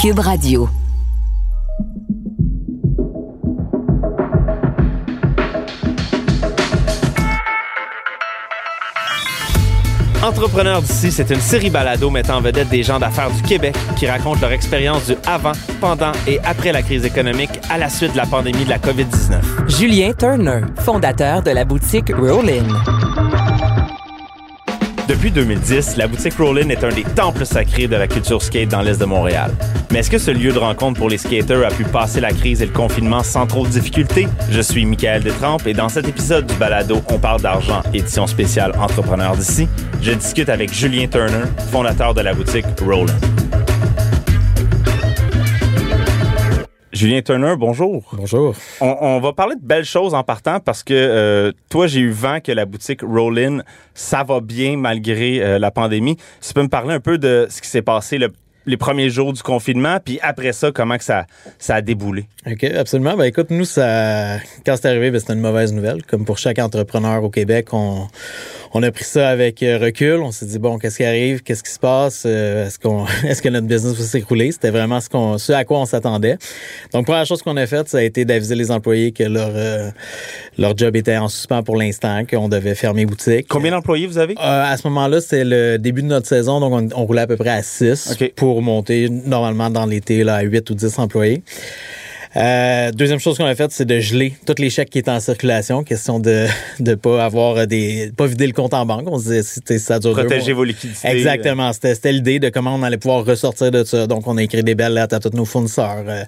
Cube Radio. Entrepreneurs d'ici, c'est une série balado mettant en vedette des gens d'affaires du Québec qui racontent leur expérience du avant, pendant et après la crise économique à la suite de la pandémie de la COVID-19. Julien Turner, fondateur de la boutique Rollin. Depuis 2010, la boutique Rollin est un des temples sacrés de la culture skate dans l'Est de Montréal. Mais est-ce que ce lieu de rencontre pour les skaters a pu passer la crise et le confinement sans trop de difficultés? Je suis Michael Détrempe et dans cet épisode du balado On parle d'argent, édition spéciale Entrepreneurs d'ici, je discute avec Julien Turner, fondateur de la boutique Rollin. Julien Turner, bonjour. Bonjour. On, on va parler de belles choses en partant parce que euh, toi, j'ai eu vent que la boutique Rollin, ça va bien malgré euh, la pandémie. Tu peux me parler un peu de ce qui s'est passé le- les premiers jours du confinement, puis après ça, comment que ça, ça a déboulé? OK, absolument. Ben écoute, nous, ça, quand c'est arrivé, ben, c'était une mauvaise nouvelle. Comme pour chaque entrepreneur au Québec, on, on a pris ça avec euh, recul. On s'est dit, bon, qu'est-ce qui arrive? Qu'est-ce qui se passe? Euh, est-ce, qu'on, est-ce que notre business va s'écrouler? C'était vraiment ce, qu'on, ce à quoi on s'attendait. Donc, première chose qu'on a faite, ça a été d'aviser les employés que leur, euh, leur job était en suspens pour l'instant, qu'on devait fermer boutique. Combien d'employés vous avez? Euh, à ce moment-là, c'était le début de notre saison, donc on, on roulait à peu près à 6 OK. pour monter normalement dans l'été à 8 ou 10 employés. Euh, deuxième chose qu'on a faite, c'est de geler tous les chèques qui étaient en circulation, question de ne pas avoir des. pas vider le compte en banque. On se disait, c'était- ça dure Protéger vos liquidités. Exactement. C'était, c'était l'idée de comment on allait pouvoir ressortir de ça. Donc, on a écrit des belles lettres à tous nos fournisseurs. Euh,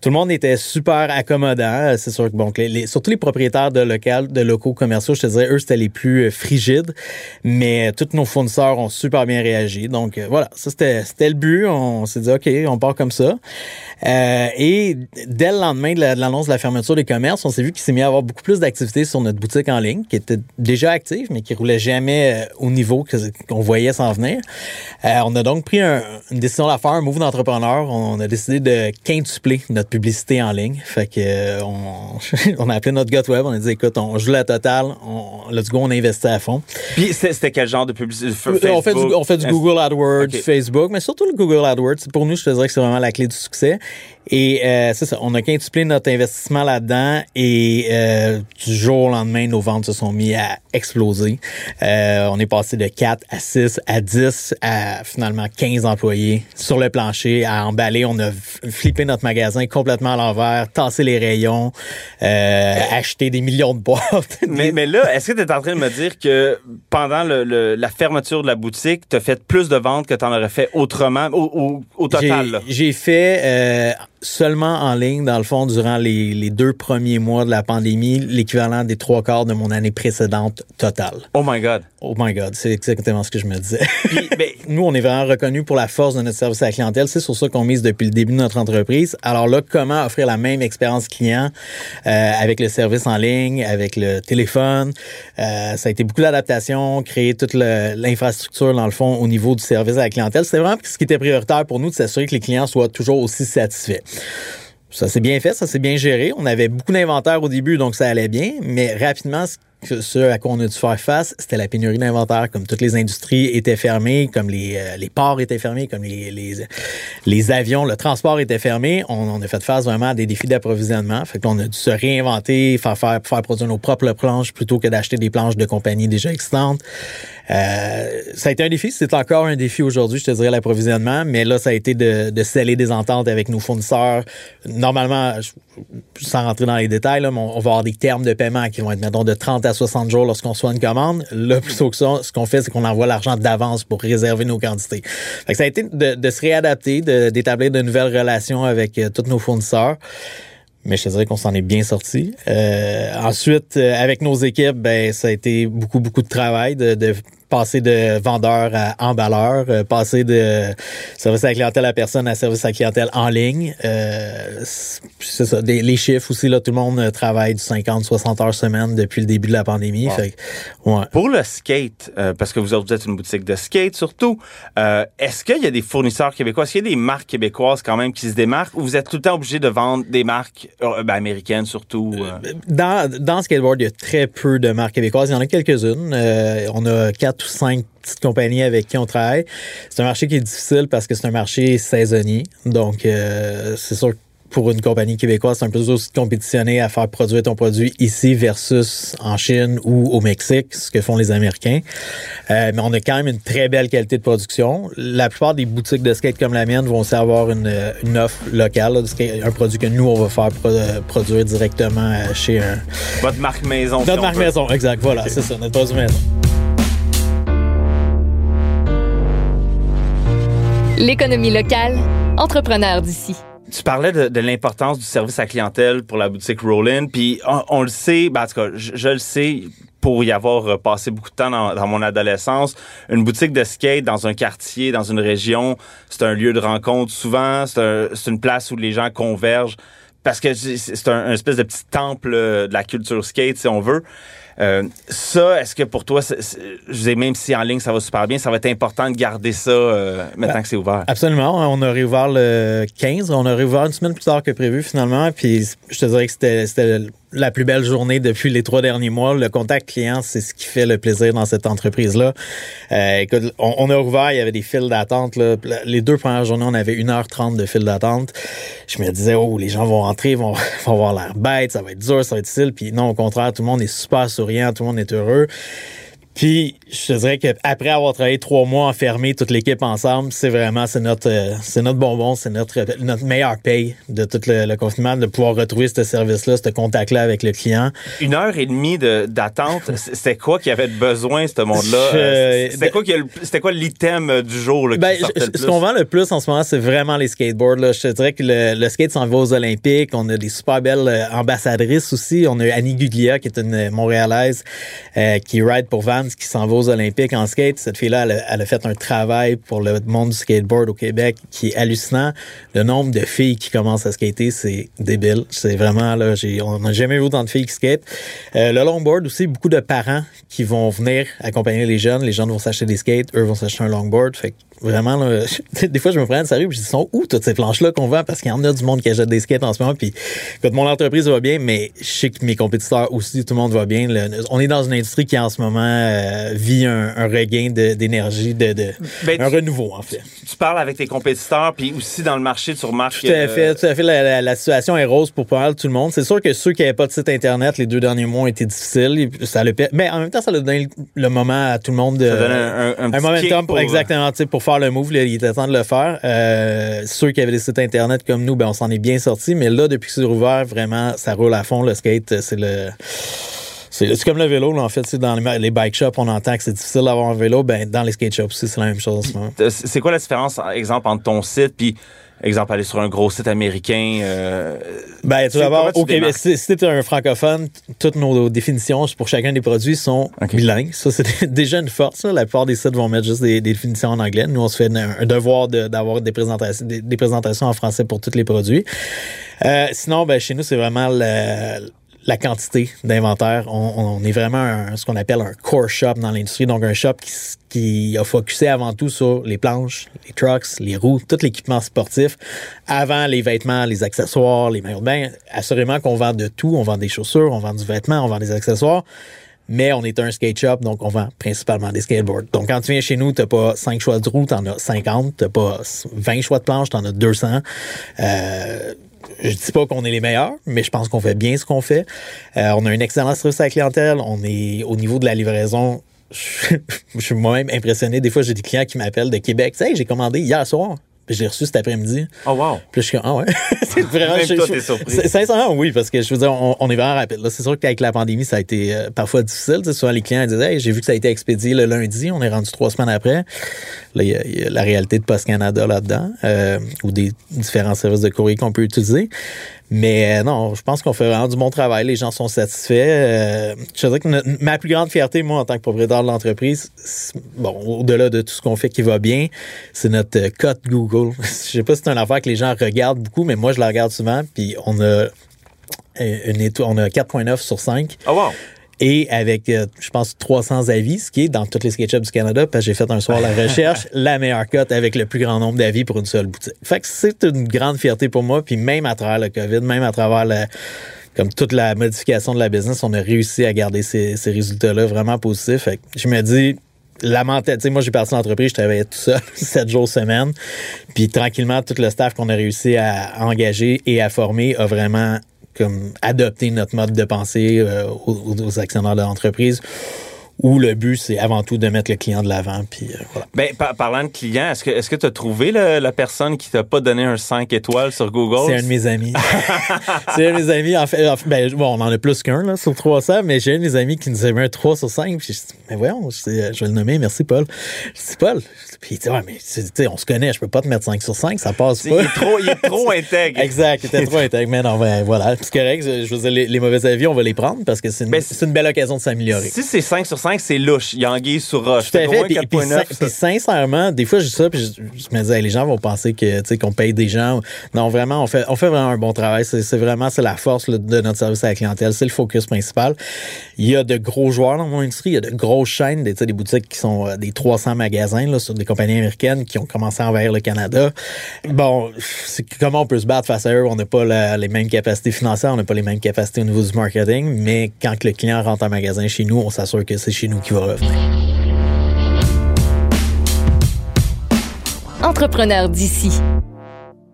tout le monde était super accommodant. Euh, C'est sûr que, bon, les, les- surtout les propriétaires de, local, de locaux commerciaux, je te dirais, eux, c'était les plus euh, frigides. Mais euh, tous nos fournisseurs ont super bien réagi. Donc, euh, voilà. Ça, c'était, c'était le but. On s'est dit, OK, on part comme ça. Euh, et dès le lendemain de, la- de l'annonce de la fermeture des commerces, on s'est vu qu'il s'est mis à avoir beaucoup plus d'activités sur notre boutique en ligne, qui était déjà active, mais qui roulait jamais euh, au niveau qu'on voyait s'en venir. Euh, on a donc pris un- une décision à faire, un move d'entrepreneur. On a décidé de quintupler notre publicité en ligne. Fait que euh, on, on a appelé notre gars web. On a dit, écoute, on joue la totale. On, let's go, on investit à fond. Puis c'était quel genre de publicité? On fait, du, on fait du Google AdWords, Ok. Facebook, mais surtout le Google AdWords. Pour nous, je te dirais que c'est vraiment la clé du succès. Et euh, c'est ça, on a quintuplé notre investissement là-dedans et euh, du jour au lendemain, nos ventes se sont mis à exploser. Euh, on est passé de 4 à 6 à 10 à finalement 15 employés sur le plancher à emballer. On a flippé notre magasin complètement à l'envers, tassé les rayons, euh, acheté des millions de boîtes. Mais, mais là, est-ce que tu es en train de me dire que pendant le- le- la fermeture de la boutique, tu as fait plus de ventes que tu en aurais fait autrement, au, au- au total? J'ai fait euh, seulement en ligne, dans le fond, durant les, deux premiers mois de la pandémie, l'équivalent des trois quarts de mon année précédente totale. Oh my God. Oh my God, c'est exactement ce que je me disais. Puis, ben, Nous, on est vraiment reconnus pour la force de notre service à la clientèle. C'est sur ça qu'on mise depuis le début de notre entreprise. Alors là, comment offrir la même expérience client euh, avec le service en ligne, avec le téléphone? Euh, ça a été beaucoup d'adaptation, créer toute l'infrastructure, dans le fond, au niveau du service à la clientèle. C'était vraiment ce qui était prioritaire pour nous, de s'assurer que les clients soient toujours aussi satisfaits. Ça s'est bien fait, ça s'est bien géré. On avait beaucoup d'inventaire au début, donc ça allait bien, mais rapidement, ce ce à quoi on a dû faire face, c'était la pénurie d'inventaire. Comme toutes les industries étaient fermées, comme les, euh, les ports étaient fermés, comme les, les, les avions, le transport était fermé, on, a fait face vraiment à des défis d'approvisionnement. Fait que là, on a dû se réinventer, faire, faire, faire produire nos propres planches plutôt que d'acheter des planches de compagnies déjà existantes. Euh, ça a été un défi, c'est encore un défi aujourd'hui, je te dirais, l'approvisionnement, mais là, ça a été de, sceller des ententes avec nos fournisseurs. Normalement, sans rentrer dans les détails, mais on on va avoir des termes de paiement qui vont être, mettons, de 30 à 60 jours lorsqu'on reçoit une commande. Là, plutôt que ça, ce qu'on fait, c'est qu'on envoie l'argent d'avance pour réserver nos quantités. Fait que ça a été de, se réadapter, d'établir de, nouvelles relations avec euh, tous nos fournisseurs. Mais je te dirais qu'on s'en est bien sorti. Euh, ensuite, euh, avec nos équipes, ben ça a été beaucoup, beaucoup de travail de passer de vendeur à emballeur, euh, passer de service à la clientèle à personne à service à la clientèle en ligne. Euh, c'est ça. Des- les chiffres aussi, là, tout le monde euh, travaille du 50-60 heures semaine depuis le début de la pandémie. Wow. Fait que, ouais. Pour le skate, euh, parce que vous autres, vous êtes une boutique de skate surtout, euh, est-ce qu'il y a des fournisseurs québécois, est-ce qu'il y a des marques québécoises quand même qui se démarquent? Ou vous êtes tout le temps obligé de vendre des marques ben, américaines surtout? Dans, dans skateboard, il y a très peu de marques québécoises. Il y en a quelques-unes. On a quatre ou cinq petites compagnies avec qui on travaille. C'est un marché qui est difficile parce que c'est un marché saisonnier. Donc, euh, c'est sûr que pour une compagnie québécoise, c'est un peu aussi de compétitionner à faire produire ton produit ici versus en Chine ou au Mexique, ce que font les Américains. Euh, mais on a quand même une très belle qualité de production. La plupart des boutiques de skate comme la mienne vont aussi avoir une, une offre locale, un produit que nous, on va faire produire directement euh, chez un... Votre marque maison. Notre marque maison, exact. Voilà, c'est ça, notre produit maison. L'économie locale, entrepreneur d'ici. Tu parlais de, l'importance du service à clientèle pour la boutique Rollin, puis on, le sait, ben en tout cas, je, le sais pour y avoir euh, passé beaucoup de temps dans, mon adolescence. Une boutique de skate dans un quartier, dans une région, c'est un lieu de rencontre souvent, c'est une place où les gens convergent parce que c'est un, espèce de petit temple euh, de la culture skate, si on veut. Euh, ça, est-ce que pour toi, je sais, même si en ligne ça va super bien, ça va être important de garder ça euh, maintenant que c'est ouvert? Absolument. On a réouvert le 15. On a réouvert une semaine plus tard que prévu finalement. Puis je te dirais que c'était la plus belle journée depuis les trois derniers mois. Le contact client, c'est ce qui fait le plaisir dans cette entreprise-là. Euh, écoute, on, a ouvert, il y avait des files d'attente. Les deux premières journées, on avait 1h30 de file d'attente. Je me disais, oh, les gens vont rentrer, vont, vont avoir l'air bête, ça va être dur, ça va être difficile. Puis non, au contraire, tout le monde est super souriant, tout le monde est heureux. Puis, je te dirais qu'après avoir travaillé trois mois enfermé, toute l'équipe ensemble, c'est vraiment, c'est notre, euh, c'est notre bonbon, c'est notre, notre meilleur paye de tout le, confinement, de pouvoir retrouver ce service-là, ce contact-là avec le client. Une heure et demie d'attente, c'était quoi qui avait besoin, ce monde-là? Euh, c'était quoi, c'était quoi l'item euh, du jour, là, ben, Ce qu'on vend le plus en ce moment, c'est vraiment les skateboards, là. Je te dirais que le, skate s'en va aux Olympiques. On a des super belles ambassadrices aussi. On a Annie Guglia, qui est une Montréalaise, qui ride pour Van qui s'en va aux Olympiques en skate. Cette fille-là, elle, a fait un travail pour le monde du skateboard au Québec qui est hallucinant. Le nombre de filles qui commencent à skater, c'est débile. C'est vraiment, là, on n'a jamais vu autant de filles qui skatent. Euh, le longboard aussi, beaucoup de parents qui vont venir accompagner les jeunes. Les jeunes vont s'acheter des skates, eux vont s'acheter un longboard. Fait vraiment, des fois, je me prends de sérieux, puis ils sont où toutes ces planches-là qu'on vend? Parce qu'il y en a du monde qui achète des skates en ce moment, puis quand mon entreprise va bien, mais je sais que mes compétiteurs aussi, tout le monde va bien. on est dans une industrie qui, en ce moment, euh, vit un, regain d'énergie, de, de, ben, un renouveau, en fait. Tu parles avec tes compétiteurs, puis aussi dans le marché, tu remarques Tout à fait, tout à fait. La, situation est rose pour pas mal tout le monde. C'est sûr que ceux qui n'avaient pas de site Internet, les deux derniers mois ont été difficiles. Ça le, mais en même temps, ça a donné le moment à tout le monde de... Ça donne un, un, un, momentum pour, exactement, pour faire le move, il était temps de le faire. Euh, ceux qui avaient des sites internet comme nous, ben on s'en est bien sortis. Mais là, depuis que c'est ouvert, vraiment, ça roule à fond. Le skate, c'est le c'est comme le vélo, en fait. Dans les, les, bike shops, on entend que c'est difficile d'avoir un vélo. Ben, dans les skate shops aussi, c'est la même chose. C'est quoi la différence, exemple, entre ton site puis exemple, aller sur un gros site américain? Euh, ben, tout d'abord, au Québec, si, si tu un francophone, toutes nos définitions pour chacun des produits sont bilingues. Ça, c'est déjà une force. La plupart des sites vont mettre juste des, définitions en anglais. Nous, on se fait un, devoir d'avoir des présentations, des, présentations en français pour tous les produits. Euh, sinon, ben, chez nous, c'est vraiment le la quantité d'inventaire. On, est vraiment ce qu'on appelle un core shop dans l'industrie, donc un shop qui, a focusé avant tout sur les planches, les trucks, les roues, tout l'équipement sportif, avant les vêtements, les accessoires, les maillots de bain. Assurément qu'on vend de tout. On vend des chaussures, on vend du vêtement, on vend des accessoires. Mais on est un skate shop, donc on vend principalement des skateboards. Donc, quand tu viens chez nous, t'as pas 5 choix de roues, t'en as 50. T'as pas 20 choix de planches, t'en as 200. Euh, je dis pas qu'on est les meilleurs, mais je pense qu'on fait bien ce qu'on fait. Euh, on a un excellent service à la clientèle. On est au niveau de la livraison. Je, suis moi-même impressionné. Des fois, j'ai des clients qui m'appellent de Québec. Tu j'ai commandé hier soir. Puis je l'ai reçu cet après-midi. Oh wow. Puis je suis ah ouais. c'est vraiment Même toi, t'es surpris. Sincèrement, oui, parce que je veux dire, on, est vraiment rapide. Là, c'est sûr qu'avec la pandémie, ça a été euh, parfois difficile. Tu sais, souvent les clients disent Hey, j'ai vu que ça a été expédié le lundi, on est rendu trois semaines après. Là, il y, a la réalité de Post Canada là-dedans, euh, ou des différents services de courrier qu'on peut utiliser. Mais euh, non, je pense qu'on fait vraiment du bon travail. Les gens sont satisfaits. Euh, je dirais que ma plus grande fierté, moi, en tant que propriétaire de l'entreprise, bon, au-delà de tout ce qu'on fait qui va bien, c'est notre euh, cote Google. je sais pas si c'est une affaire que les gens regardent beaucoup, mais moi, je la regarde souvent. Puis on a une on a 4.9 sur 5. Oh wow et avec, euh, je pense, 300 avis, ce qui est dans toutes les SketchUps du Canada, parce que j'ai fait un soir la recherche, la meilleure cote avec le plus grand nombre d'avis pour une seule boutique. Fait que c'est une grande fierté pour moi, puis même à travers le COVID, même à travers comme toute la modification de la business, on a réussi à garder ces, ces résultats-là vraiment positifs. Fait que je me dis, la mentalité, moi j'ai parti l'entreprise, je travaillais tout seul, sept jours semaine. Puis tranquillement, tout le staff qu'on a réussi à engager et à former a vraiment comme adopté notre mode de pensée euh, aux, aux actionnaires de l'entreprise où le but, c'est avant tout de mettre le client de l'avant. Puis euh, voilà. Ben, par- parlant de client, est-ce que est-ce que tu as trouvé le- la personne qui t'a pas donné un 5 étoiles sur Google? C'est un de mes amis. c'est un de mes amis. En fait, en fait, ben, bon, on en a plus qu'un là, sur 300, mais j'ai un de mes amis qui nous a mis un 3 sur 5. Puis j'ai dit, mais voyons, je, sais, je vais le nommer. Merci, Paul. Je dis, Paul. Puis il dit, ouais, mais tu sais, on se connaît, je peux pas te mettre 5 sur 5, ça passe Il pas. est trop, il est trop intègre. Exact, il était trop intègre. Mais non, ben, voilà. C'est correct. Je, je veux dire, les, les mauvais avis, on va les prendre parce que c'est une, Ben, c'est une belle occasion de s'améliorer. Si c'est 5 sur 5, c'est louche. Il y a anguille sur roche. Tout à Fait qu'au fait. moins Puis, puis 4.9, sin- ça- puis sincèrement, des fois, je dis ça, puis je, je me dis, hey, les gens vont penser que, qu'on paye des gens. Non, vraiment, on fait, on fait vraiment un bon travail. C'est vraiment, c'est la force là, de notre service à la clientèle. C'est le focus principal. Il y a de gros joueurs dans mon industrie. Il y a de grosses chaînes, des, des boutiques qui sont euh, des 300 magasins, là, sur des compagnies américaines qui ont commencé à envahir le Canada. Bon, comment on peut se battre face à eux? On n'a pas la- les mêmes capacités financières, on n'a pas les mêmes capacités au niveau du marketing, mais quand le client rentre en magasin chez nous, on s'assure que c'est chez nous qu'il va revenir. Entrepreneur d'ici.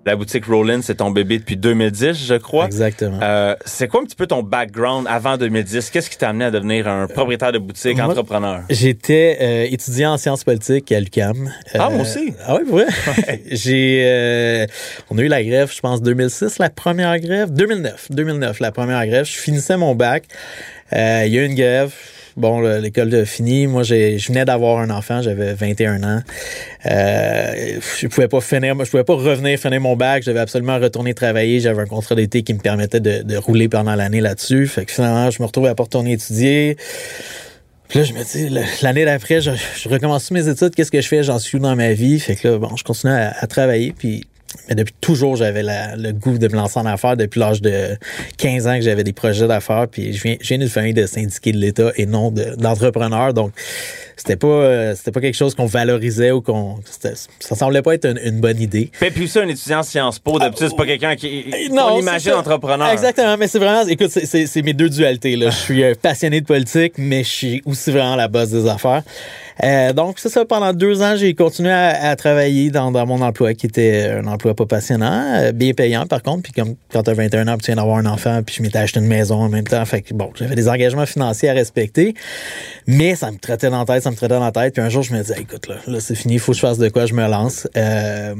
La boutique Rollin, c'est ton bébé depuis 2010, je crois. Exactement. Euh, c'est quoi un petit peu ton background avant 2010? Qu'est-ce qui t'a amené à devenir un propriétaire de boutique, moi- entrepreneur? J'étais euh, étudiant en sciences politiques à l'UQAM. Ah, moi aussi. Ah oui, vrai? J'ai, euh, on a eu la grève, je pense 2006, la première grève, 2009, 2009, la première grève. Je finissais mon bac. Euh, Il y a eu une grève. Bon, le- l'école a fini. Moi, je venais d'avoir un enfant, j'avais 21 ans. Euh, je pouvais pas finir, je pouvais pas revenir finir mon bac. J'avais absolument retourné travailler. J'avais un contrat d'été qui me permettait de, de rouler pendant l'année là-dessus. Fait que finalement, je me retrouvais à pas retourner étudier. Puis là, je me dis, l'année d'après, je, je recommence mes études? Qu'est-ce que je fais? J'en suis où dans ma vie? Fait que là, bon, je continue à, à travailler. Puis, mais depuis toujours, j'avais le goût de me lancer en affaires. Depuis l'âge de 15 ans que j'avais des projets d'affaires. Puis, je viens, je viens d'une famille de syndiqués de l'État et non de- d'entrepreneurs. Donc, c'était pas, euh, c'était pas quelque chose qu'on valorisait ou qu'on, ça semblait pas être une, une bonne idée. Puis, puis ça, un étudiant en Sciences Po, d'habitude, c'est pas quelqu'un qui. Euh, Non, on c'est imagine ça. entrepreneur. Exactement, mais c'est vraiment, écoute, c'est- mes deux dualités. Là. Je suis euh, passionné de politique, mais je suis aussi vraiment la base des affaires. Euh, donc, c'est ça, pendant deux ans, j'ai continué à, à travailler dans, dans mon emploi, qui était un emploi pas passionnant, euh, bien payant par contre. Puis comme quand tu as 21 ans, tu viens d'avoir un enfant, puis je m'étais acheté une maison en même temps. Fait que bon, j'avais des engagements financiers à respecter, mais ça me traitait dans la tête, ça me traitait dans la tête. Puis un jour, je me disais, écoute, là, là c'est fini, il faut que je fasse de quoi, je me lance. Euh,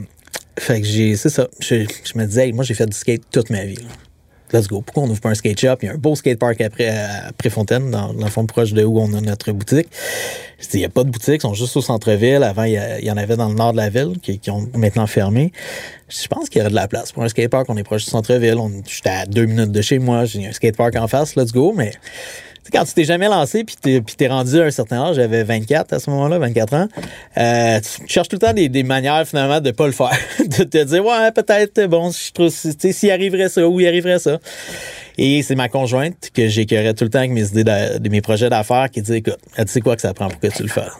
fait que j'ai, c'est ça. Je, me disais, hey, moi, j'ai fait du skate toute ma vie. Let's go. Pourquoi on n'ouvre pas un skate shop? Il y a un beau skate park après, à Préfontaine, dans, dans le fond proche de où on a notre boutique. Je dis, il n'y a pas de boutique, ils sont juste au centre-ville. Avant, il y, en avait dans le nord de la ville qui, ont maintenant fermé. Je pense qu'il y aurait de la place pour un skate park. On est proche du centre-ville. J'étais à deux minutes de chez moi. J'ai un skate park en face. Let's go. Mais quand tu t'es jamais lancé puis t'es, puis t'es rendu à un certain âge, j'avais 24 à ce moment-là, 24 ans, euh, tu cherches tout le temps des, des manières finalement de pas le faire. de te dire, ouais, peut-être, bon, je trouve, tu sais, s'il arriverait ça ou il arriverait ça. Et c'est ma conjointe que j'écœurais tout le temps avec mes idées de, de mes projets d'affaires qui dit, écoute, elle dit, c'est quoi que ça prend pour que tu le fasses?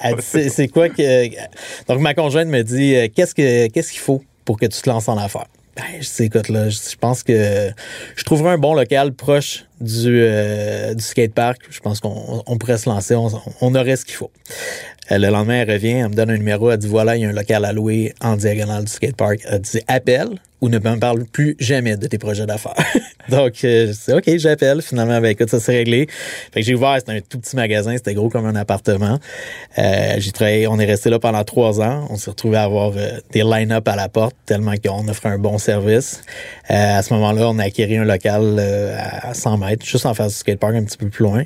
Elle dit, c'est c'est quoi que. Donc, ma conjointe me dit euh, qu'est-ce que qu'est-ce qu'il faut pour que tu te lances en affaires? Ben, je écoute, là, je pense que je trouverai un bon local proche du, euh, du skatepark. Je pense qu'on on pourrait se lancer, on, aurait ce qu'il faut. Euh, le lendemain, elle revient, elle me donne un numéro, elle dit voilà, il y a un local à louer en diagonale du skatepark. Elle dit appelle ou ne me parle plus jamais de tes projets d'affaires. Donc, euh, je dis OK, j'appelle. Finalement, ben écoute, ça s'est réglé. Fait que j'ai ouvert, c'était un tout petit magasin, c'était gros comme un appartement. Euh, j'ai travaillé, on est resté là pendant trois ans. On s'est retrouvé à avoir des line-up à la porte tellement qu'on offrait un bon service. À ce moment-là, on a acquis un local à 100 mètres, juste en face du skatepark, un petit peu plus loin.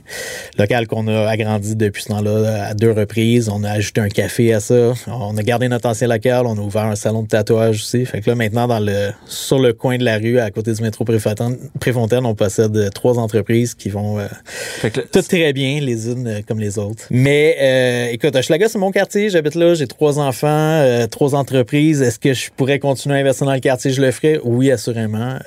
Local qu'on a agrandi depuis ce temps-là à deux reprises. On a ajouté un café à ça. On a gardé notre ancien local. On a ouvert un salon de tatouage aussi. Fait que là, maintenant, dans le, sur le coin de la rue, à côté du métro Préfontaine, on possède euh, trois entreprises qui vont euh, Fait que là, tout très bien, les unes euh, comme les autres. Mais euh, écoute, Hochelaga, c'est mon quartier, j'habite là, j'ai trois enfants, euh, trois entreprises. Est-ce que je pourrais continuer à investir dans le quartier? Je le ferais? Oui, assurément.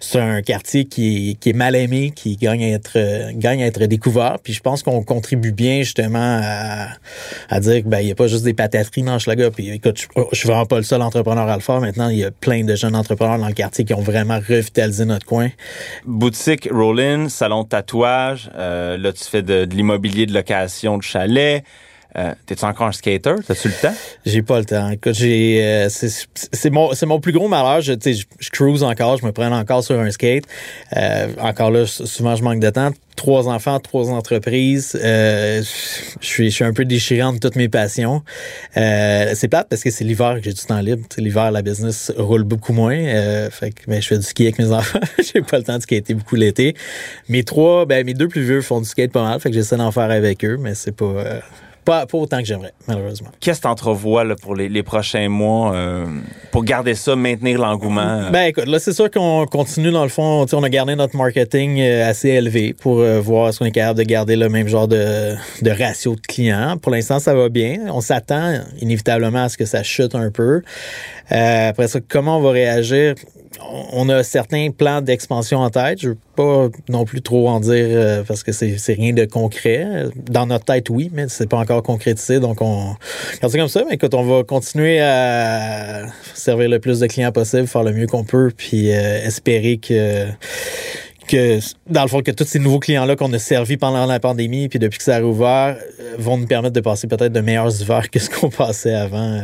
C'est un quartier qui, qui est mal aimé, qui gagne à être, euh, gagne à être découvert. Puis je pense qu'on contribue bien justement à, dire qu'il ben, n'y a pas juste des patateries dans Schlaga. Puis écoute, je, je suis vraiment pas le seul entrepreneur à le faire. Maintenant, il y a plein de jeunes entrepreneurs dans le quartier qui ont vraiment revitalisé notre coin. Boutique Rollin, salon de tatouage. Euh, là, tu fais de, de l'immobilier de location de chalet. Euh, T'es-tu encore un skater? T'as-tu le temps? J'ai pas le temps. Écoute, j'ai, euh, c'est, mon, mon plus gros malheur. Je, je, je cruise encore, je me prends encore sur un skate. Euh, encore là, souvent, je manque de temps. Trois enfants, trois entreprises. Euh, je suis, je suis un peu déchirant de toutes mes passions. Euh, c'est plate parce que c'est l'hiver que j'ai du temps libre. L'hiver, la business roule beaucoup moins. Fait que ben, je fais du ski avec mes enfants. j'ai pas le temps de skater beaucoup l'été. Mes trois, ben mes deux plus vieux font du skate pas mal. Fait que j'essaie d'en faire avec eux, mais c'est pas. Pas, pas autant que j'aimerais, malheureusement. Qu'est-ce que t'entrevois là, pour les, les prochains mois euh, pour garder ça, maintenir l'engouement? euh? Ben écoute, là c'est sûr qu'on continue dans le fond, tu sais, on a gardé notre marketing euh, assez élevé pour euh, voir si on est capable de garder le même genre de, de ratio de clients. Pour l'instant, ça va bien. On s'attend inévitablement à ce que ça chute un peu. Euh, après ça, comment on va réagir? On a certains plans d'expansion en tête. Je veux pas non plus trop en dire euh, parce que c'est c'est rien de concret. Dans notre tête, oui, mais c'est pas encore concrétisé. Donc, on regarde ça comme ça. Mais écoute, on va continuer à servir le plus de clients possible, faire le mieux qu'on peut, puis euh, espérer que que dans le fond que tous ces nouveaux clients là qu'on a servis pendant la pandémie puis depuis que ça a rouvert euh, vont nous permettre de passer peut-être de meilleurs hivers que ce qu'on passait avant.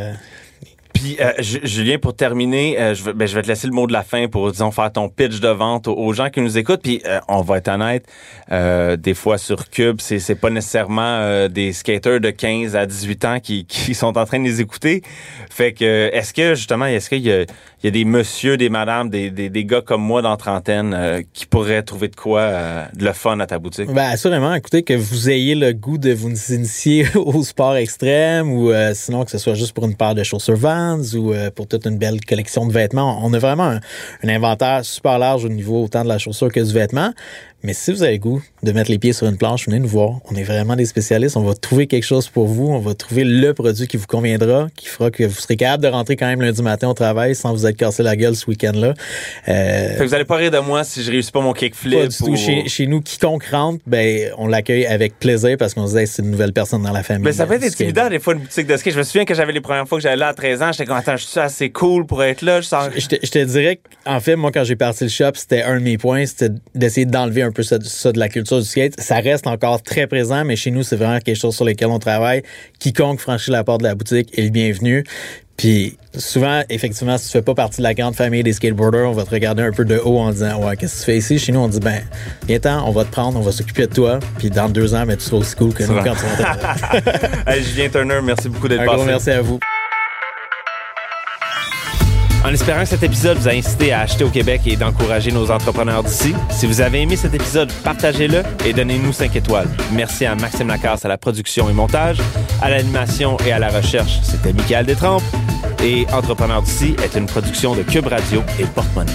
Puis, euh, Ju- Julien, pour terminer, euh, je, vais, ben, je vais te laisser le mot de la fin pour, disons, faire ton pitch de vente aux, gens qui nous écoutent. Puis, euh, on va être honnête, des fois sur Cube, c'est, pas nécessairement des skaters de 15 à 18 ans qui, sont en train de les écouter. Fait que, est-ce que, justement, est-ce qu'il y a, des messieurs, des madames, des, des, gars comme moi dans trentaine qui pourraient trouver de quoi, de le fun à ta boutique? Ben assurément, écoutez, que vous ayez le goût de vous initier au sport extrême ou sinon que ce soit juste pour une paire de chaussures Ou euh, pour toute une belle collection de vêtements. On a vraiment un, un inventaire super large au niveau autant de la chaussure que du vêtement. Mais si vous avez le goût de mettre les pieds sur une planche, venez nous voir. On est vraiment des spécialistes. On va trouver quelque chose pour vous. On va trouver le produit qui vous conviendra, qui fera que vous serez capable de rentrer quand même lundi matin au travail sans vous être cassé la gueule ce week-end-là. Euh, Fait que vous allez pas rire de moi si je réussis pas mon kickflip. pas du tout. ou- Chez, chez nous, quiconque rentre, ben, on l'accueille avec plaisir parce qu'on se dit, Hey, c'est une nouvelle personne dans la famille. Mais ça peut être intimidant des fois une boutique de ski. Je me souviens que j'avais les premières fois que j'allais là à 13 ans, j'étais comme attends, je suis assez cool pour être là. Je sens... Je te, je te dirais qu'en fait, moi, quand j'ai parti le shop, c'était un de mes points, c'était d'essayer d'enlever un peu ça, ça de la culture du skate. Ça reste encore très présent, mais chez nous, c'est vraiment quelque chose sur lequel on travaille. Quiconque franchit la porte de la boutique est le bienvenu. Puis souvent, effectivement, si tu fais pas partie de la grande famille des skateboarders, on va te regarder un peu de haut en disant Ouais, qu'est-ce que tu fais ici? Chez nous, on dit ben, viens-t'en, on va te prendre, on va s'occuper de toi. Puis dans deux ans, ben, tu seras aussi cool que nous quand tu vas. Hey, Julien Turner, merci beaucoup d'être Un passé. gros merci à vous. En espérant que cet épisode vous a incité à acheter au Québec et d'encourager nos entrepreneurs d'ici, si vous avez aimé cet épisode, partagez-le et donnez-nous 5 étoiles. Merci à Maxime Lacasse à la production et montage, à l'animation et à la recherche. C'était Michael Détrempe et Entrepreneurs d'ici est une production de Cube Radio et Porte-Monnaie.